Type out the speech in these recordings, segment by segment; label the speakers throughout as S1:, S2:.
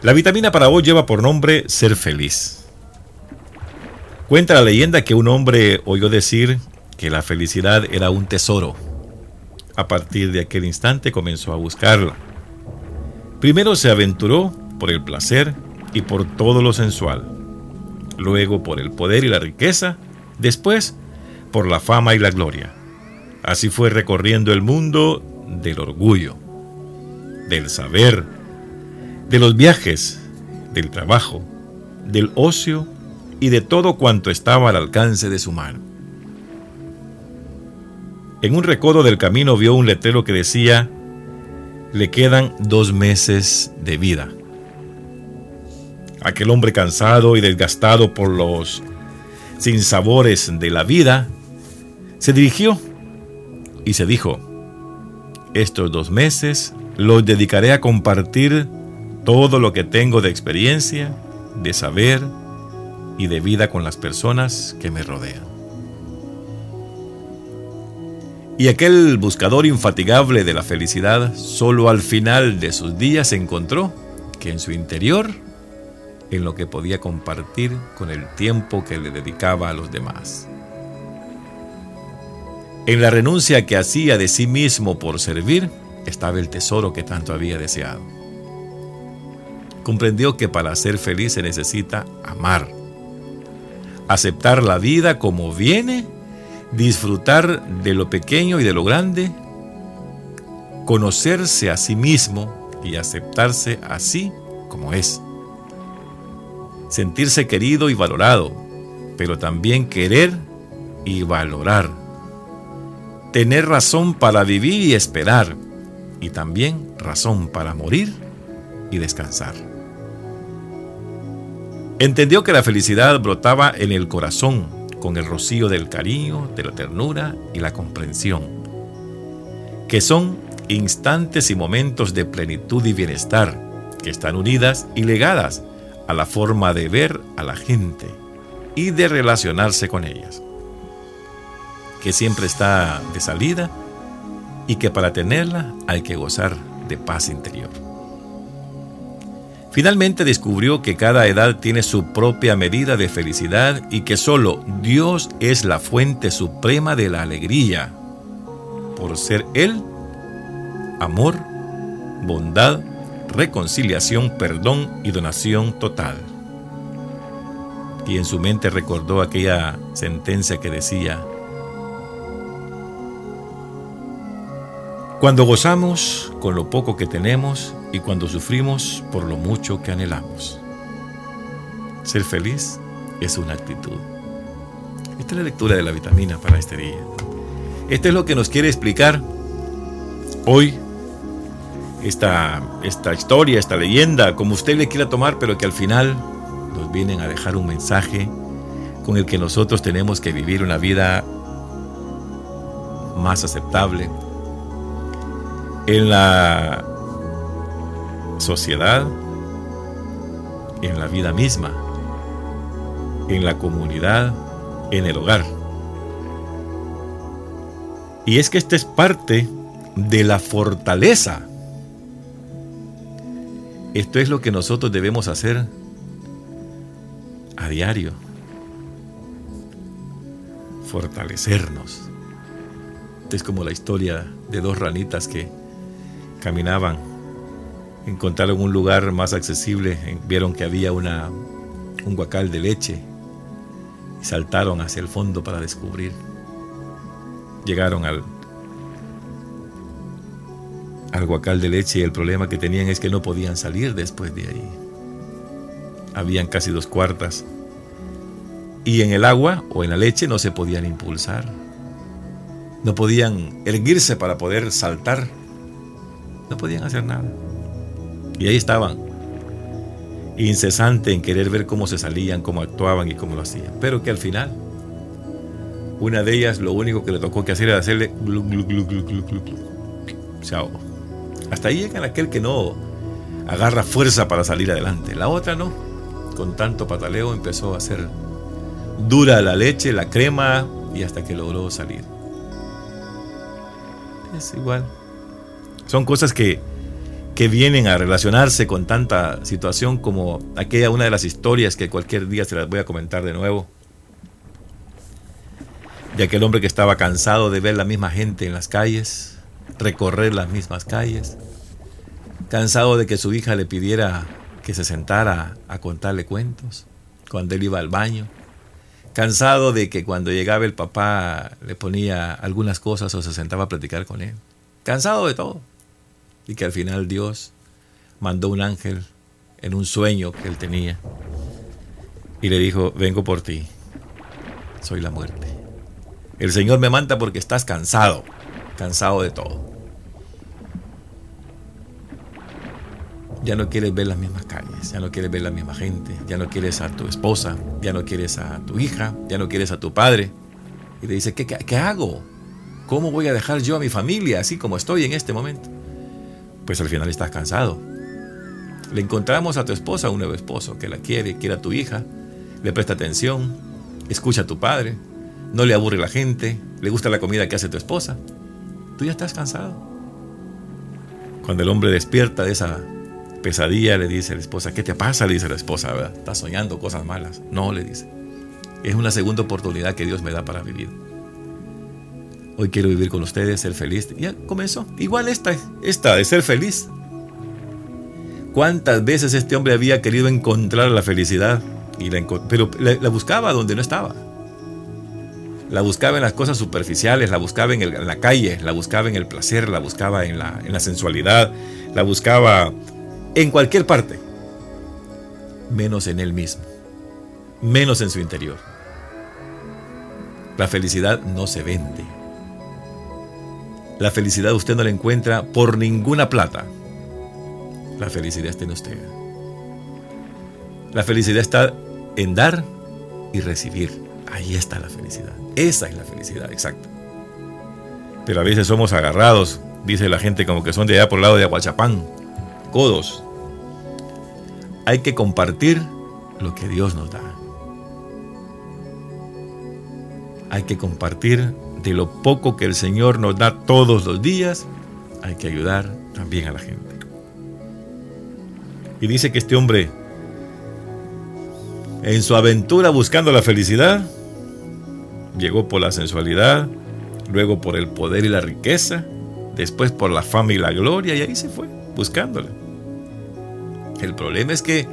S1: La vitamina para hoy lleva por nombre ser feliz. Cuenta la leyenda que un hombre oyó decir que la felicidad era un tesoro. A partir de aquel instante comenzó a buscarla. Primero se aventuró por el placer y por todo lo sensual. Luego por el poder y la riqueza. Después por la fama y la gloria. Así fue recorriendo el mundo del orgullo, del saber, de los viajes, del trabajo, del ocio y de todo cuanto estaba al alcance de su mano. En un recodo del camino vio un letrero que decía, le quedan dos meses de vida. Aquel hombre cansado y desgastado por los sinsabores de la vida, se dirigió y se dijo, estos dos meses los dedicaré a compartir todo lo que tengo de experiencia, de saber y de vida con las personas que me rodean. Y aquel buscador infatigable de la felicidad solo al final de sus días encontró que en su interior, en lo que podía compartir con el tiempo que le dedicaba a los demás. En la renuncia que hacía de sí mismo por servir estaba el tesoro que tanto había deseado. Comprendió que para ser feliz se necesita amar, aceptar la vida como viene, disfrutar de lo pequeño y de lo grande, conocerse a sí mismo y aceptarse así como es. Sentirse querido y valorado, pero también querer y valorar tener razón para vivir y esperar, y también razón para morir y descansar. Entendió que la felicidad brotaba en el corazón con el rocío del cariño, de la ternura y la comprensión, que son instantes y momentos de plenitud y bienestar que están unidas y legadas a la forma de ver a la gente y de relacionarse con ellas que siempre está de salida y que para tenerla hay que gozar de paz interior. Finalmente descubrió que cada edad tiene su propia medida de felicidad y que solo Dios es la fuente suprema de la alegría, por ser Él amor, bondad, reconciliación, perdón y donación total. Y en su mente recordó aquella sentencia que decía, Cuando gozamos con lo poco que tenemos y cuando sufrimos por lo mucho que anhelamos. Ser feliz es una actitud. Esta es la lectura de la vitamina para este día. Esto es lo que nos quiere explicar hoy esta, esta historia, esta leyenda, como usted le quiera tomar, pero que al final nos vienen a dejar un mensaje con el que nosotros tenemos que vivir una vida más aceptable, en la sociedad, en la vida misma, en la comunidad, en el hogar. Y es que esta es parte de la fortaleza. Esto es lo que nosotros debemos hacer a diario. Fortalecernos. Es como la historia de dos ranitas que caminaban, encontraron un lugar más accesible, vieron que había una, un guacal de leche y saltaron hacia el fondo para descubrir. Llegaron al, al guacal de leche y el problema que tenían es que no podían salir después de ahí. Habían casi dos cuartas y en el agua o en la leche no se podían impulsar. No podían erguirse para poder saltar no podían hacer nada. Y ahí estaban, incesante en querer ver cómo se salían, cómo actuaban y cómo lo hacían. Pero que al final, una de ellas lo único que le tocó que hacer era hacerle glu, glu, Se ahogó. Hasta ahí llega aquel que no agarra fuerza para salir adelante. La otra no. Con tanto pataleo empezó a hacer dura la leche, la crema y hasta que logró salir. Es igual. Son cosas que, que vienen a relacionarse con tanta situación como aquella una de las historias que cualquier día se las voy a comentar de nuevo. De aquel hombre que estaba cansado de ver la misma gente en las calles, recorrer las mismas calles, cansado de que su hija le pidiera que se sentara a contarle cuentos cuando él iba al baño, cansado de que cuando llegaba el papá le ponía algunas cosas o se sentaba a platicar con él, cansado de todo, y que al final Dios mandó un ángel en un sueño que él tenía y le dijo, vengo por ti, soy la muerte. El Señor me manda porque estás cansado, cansado de todo. ya no quieres ver las mismas calles, ya no quieres ver la misma gente, ya no quieres a tu esposa, ya no quieres a tu hija, ya no quieres a tu padre. Y te dice, ¿qué, qué, hago? ¿Cómo voy a dejar yo a mi familia así como estoy en este momento? Pues al final estás cansado. Le encontramos a tu esposa un nuevo esposo que la quiere, quiere a tu hija, le presta atención, escucha a tu padre, no le aburre la gente, le gusta la comida que hace tu esposa. Tú ya estás cansado. Cuando el hombre despierta de esa pesadilla, le dice la esposa, ¿qué te pasa? Le dice la esposa, ¿verdad? Estás soñando cosas malas. No, le dice. Es una segunda oportunidad que Dios me da para vivir. Hoy quiero vivir con ustedes, ser feliz. Ya comenzó. Igual esta, esta de ser feliz. ¿Cuántas veces este hombre había querido encontrar la felicidad? Y la, pero la, buscaba donde no estaba. La buscaba en las cosas superficiales, la buscaba en, la calle, la buscaba en el placer, la buscaba en la, en la sensualidad, la buscaba en cualquier parte, menos en él mismo, menos en su interior. La felicidad no se vende. La felicidad usted no la encuentra por ninguna plata. La felicidad está en usted. La felicidad está en dar y recibir. Ahí está la felicidad. Esa es la felicidad, exacto. Pero a veces somos agarrados, dice la gente, como que son de allá por el lado de Aguachapán, codos. Hay que compartir lo que Dios nos da. Hay que compartir de lo poco que el Señor nos da todos los días. Hay que ayudar también a la gente. Y dice que este hombre, en su aventura buscando la felicidad, llegó por la sensualidad, luego por el poder y la riqueza, después por la fama y la gloria, y ahí se fue buscándola. El problema es que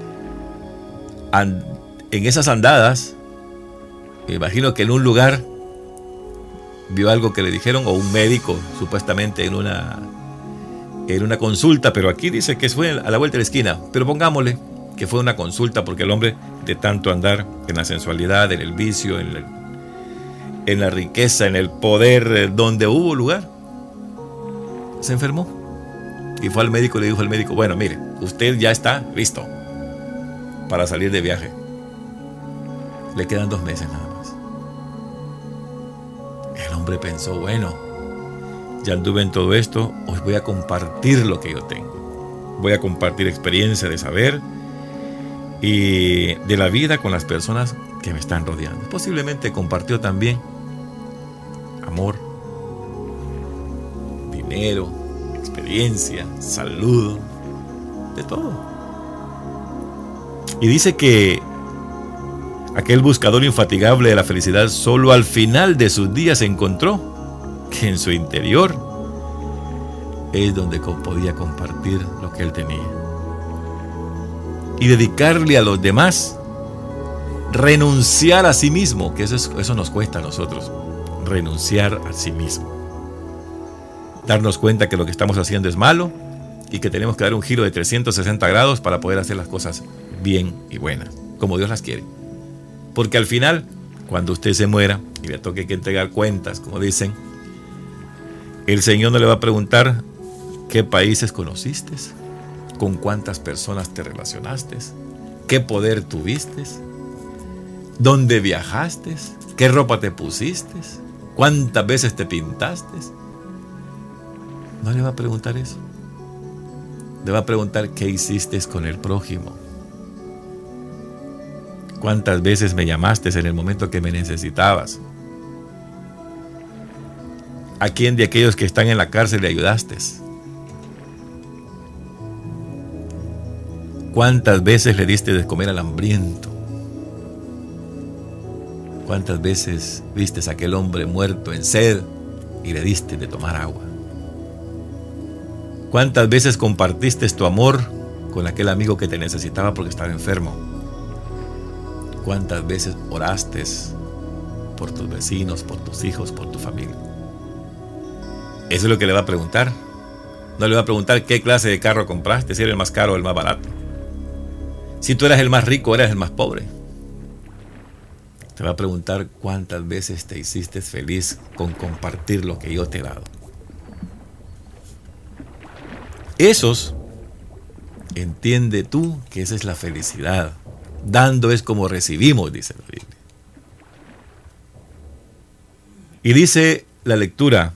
S1: en esas andadas, me imagino que en un lugar vio algo que le dijeron, o un médico supuestamente en una, en una consulta, pero aquí dice que fue a la vuelta de la esquina, pero pongámosle que fue una consulta porque el hombre de tanto andar en la sensualidad, en el vicio, en, en la riqueza, en el poder, eh, donde hubo lugar, se enfermó. Y fue al médico y le dijo al médico, bueno, mire, usted ya está listo para salir de viaje. Le quedan dos meses nada más. Pensó, bueno, ya anduve en todo esto, os voy a compartir lo que yo tengo. Voy a compartir experiencia de saber y de la vida con las personas que me están rodeando. Posiblemente compartió también amor, dinero, experiencia, salud, de todo. Y dice que aquel buscador infatigable de la felicidad solo al final de sus días encontró que en su interior es donde podía compartir lo que él tenía. Y dedicarle a los demás, renunciar a sí mismo, que eso, eso nos cuesta a nosotros, renunciar a sí mismo darnos cuenta que lo que estamos haciendo es malo y que tenemos que dar un giro de 360 grados para poder hacer las cosas bien y buenas, como Dios las quiere. Porque al final, cuando usted se muera y le toque que entregar cuentas, como dicen, el Señor no le va a preguntar qué países conociste, con cuántas personas te relacionaste, qué poder tuviste, dónde viajaste, qué ropa te pusiste, cuántas veces te pintaste no le va a preguntar eso. Le va a preguntar qué hiciste con el prójimo. ¿Cuántas veces me llamaste en el momento que me necesitabas? ¿A quién de aquellos que están en la cárcel le ayudaste? ¿Cuántas veces le diste de comer al hambriento? ¿Cuántas veces viste a aquel hombre muerto en sed y le diste de tomar agua? ¿Cuántas veces compartiste tu amor con aquel amigo que te necesitaba porque estaba enfermo? ¿Cuántas veces oraste por tus vecinos, por tus hijos, por tu familia? Eso es lo que le va a preguntar. No le va a preguntar qué clase de carro compraste, si era el más caro o el más barato. Si tú eras el más rico eras el más pobre. Te va a preguntar cuántas veces te hiciste feliz con compartir lo que yo te he dado. Esos, entiende tú que esa es la felicidad. Dando es como recibimos, dice la Biblia. Y dice la lectura,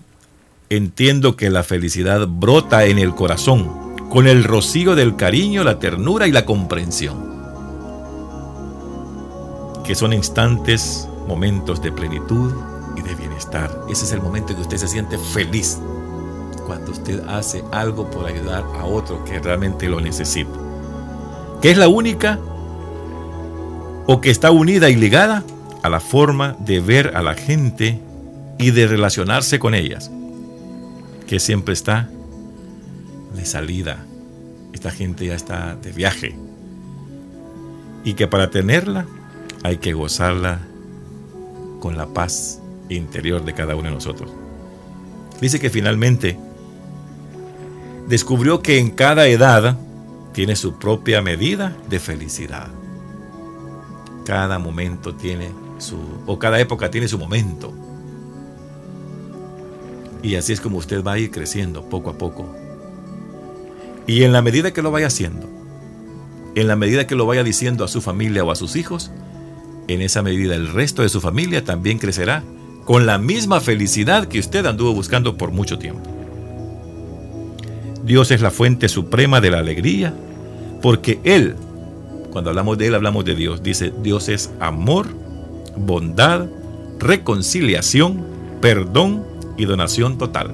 S1: entiendo que la felicidad brota en el corazón, con el rocío del cariño, la ternura y la comprensión. Que son instantes, momentos de plenitud y de bienestar. Ese es el momento en que usted se siente feliz. Cuando usted hace algo por ayudar a otro que realmente lo necesita. Que es la única o que está unida y ligada a la forma de ver a la gente y de relacionarse con ellas que siempre está de salida. Esta gente ya está de viaje. Y que para tenerla hay que gozarla con la paz interior de cada uno de nosotros. Dice que finalmente descubrió que en cada edad tiene su propia medida de felicidad. Cada momento tiene su, o cada época tiene su momento. Y así es como usted va a ir creciendo poco a poco. Y en la medida que lo vaya haciendo, en la medida que lo vaya diciendo a su familia o a sus hijos, en esa medida el resto de su familia también crecerá con la misma felicidad que usted anduvo buscando por mucho tiempo. Dios es la fuente suprema de la alegría, porque Él, cuando hablamos de Él, hablamos de Dios. Dice, Dios es amor, bondad, reconciliación, perdón y donación total.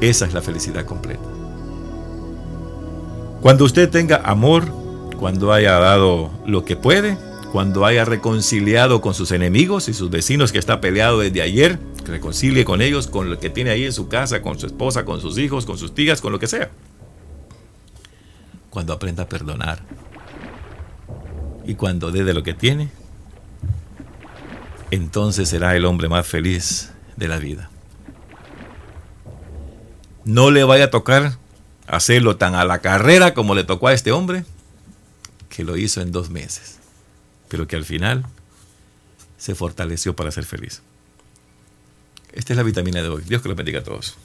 S1: Esa es la felicidad completa. Cuando usted tenga amor, cuando haya dado lo que puede, cuando haya reconciliado con sus enemigos y sus vecinos que está peleado desde ayer, reconcilie con ellos, con lo que tiene ahí en su casa, con su esposa, con sus hijos, con sus tías, con lo que sea. Cuando aprenda a perdonar y cuando dé de lo que tiene, entonces será el hombre más feliz de la vida. No le vaya a tocar hacerlo tan a la carrera como le tocó a este hombre, que lo hizo en dos meses, pero que al final se fortaleció para ser feliz. Esta es la vitamina de hoy. Dios que lo bendiga a todos.